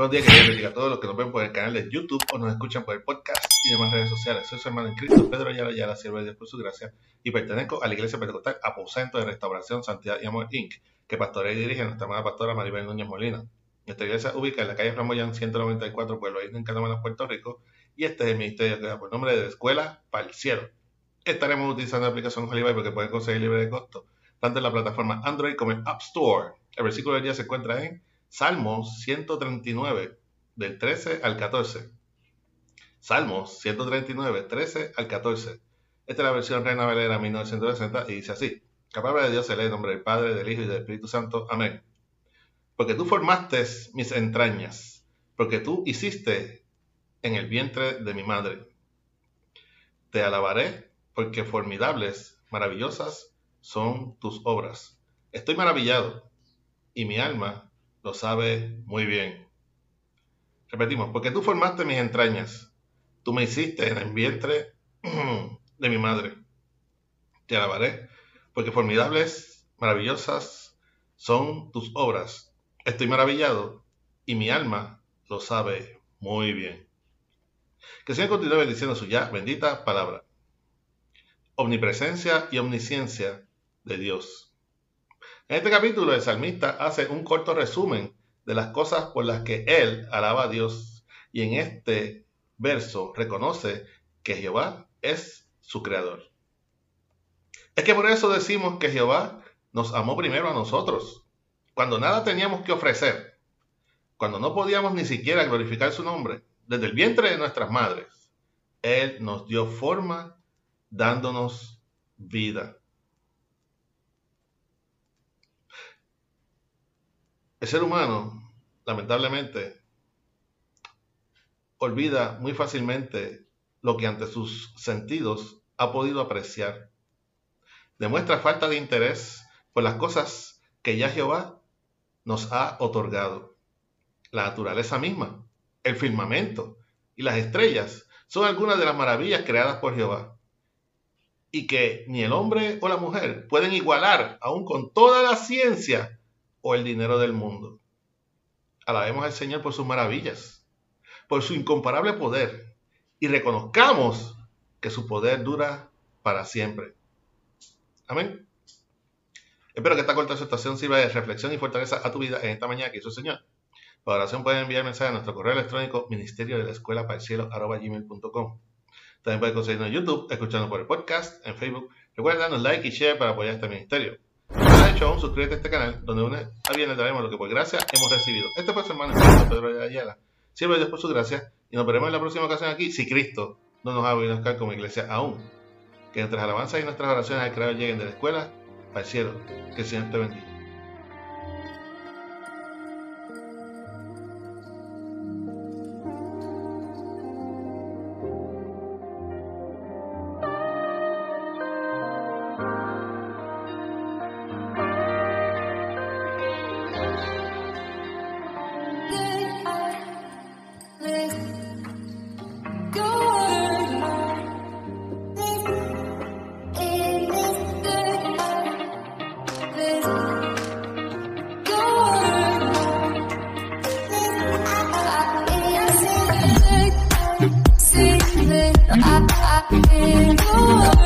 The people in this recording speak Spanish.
Buenos días, queridos bendiga a todos los que nos ven por el canal de YouTube o nos escuchan por el podcast y demás redes sociales. Soy su hermano en Cristo, Pedro Ayala Ayala, siervo de Dios por su gracia, y pertenezco a la Iglesia Pentecostal Aposento de Restauración, Santidad y Amor Inc., que pastorea y dirige nuestra amada pastora Maribel Núñez Molina. Nuestra iglesia ubica en la calle Flamboyán 194, Pueblo Isla, en Canadá, Puerto Rico, y este es el ministerio que da por nombre de Escuela para el Cielo. Estaremos utilizando la aplicación Hollywood porque pueden conseguir libre de costo, tanto en la plataforma Android como en App Store. El versículo del día se encuentra en Salmos 139, del 13 al 14. Salmos 139, 13 al 14. Esta es la versión Reina Valera 1960 y dice así. La de Dios se lee en nombre del Padre, del Hijo y del Espíritu Santo. Amén. Porque tú formaste mis entrañas, porque tú hiciste en el vientre de mi madre. Te alabaré, porque formidables, maravillosas son tus obras. Estoy maravillado, y mi alma lo sabe muy bien. Repetimos, porque tú formaste mis entrañas, tú me hiciste en el vientre de mi madre. Te alabaré, porque formidables, maravillosas son tus obras. Estoy maravillado y mi alma lo sabe muy bien. Que el Señor continúe bendiciendo su ya bendita palabra. Omnipresencia y omnisciencia de Dios. En este capítulo el salmista hace un corto resumen de las cosas por las que él alaba a Dios y en este verso reconoce que Jehová es su creador. Es que por eso decimos que Jehová nos amó primero a nosotros, cuando nada teníamos que ofrecer, cuando no podíamos ni siquiera glorificar su nombre, desde el vientre de nuestras madres, Él nos dio forma dándonos vida. El ser humano, lamentablemente, olvida muy fácilmente lo que ante sus sentidos ha podido apreciar. Demuestra falta de interés por las cosas que ya Jehová nos ha otorgado. La naturaleza misma, el firmamento y las estrellas son algunas de las maravillas creadas por Jehová y que ni el hombre o la mujer pueden igualar, aún con toda la ciencia o el dinero del mundo. Alabemos al Señor por sus maravillas, por su incomparable poder, y reconozcamos que su poder dura para siempre. Amén. Espero que esta corta exhortación sirva de reflexión y fortaleza a tu vida en esta mañana que hizo el Señor. Para oración pueden enviar mensaje a nuestro correo electrónico ministerio de la escuela para el cielo. También pueden conseguirnos en YouTube, escuchando por el podcast, en Facebook. Recuerda darnos like y share para apoyar este ministerio suscríbete a este canal, donde una a bien le daremos lo que por gracia hemos recibido. Este fue su hermano Pedro Ayala. Sirve Dios por su gracia y nos veremos en la próxima ocasión aquí, si Cristo no nos ha venido a buscar como iglesia aún. Que nuestras alabanzas y nuestras oraciones al Creador lleguen de la escuela al cielo. Que el Señor te bendiga. Oh.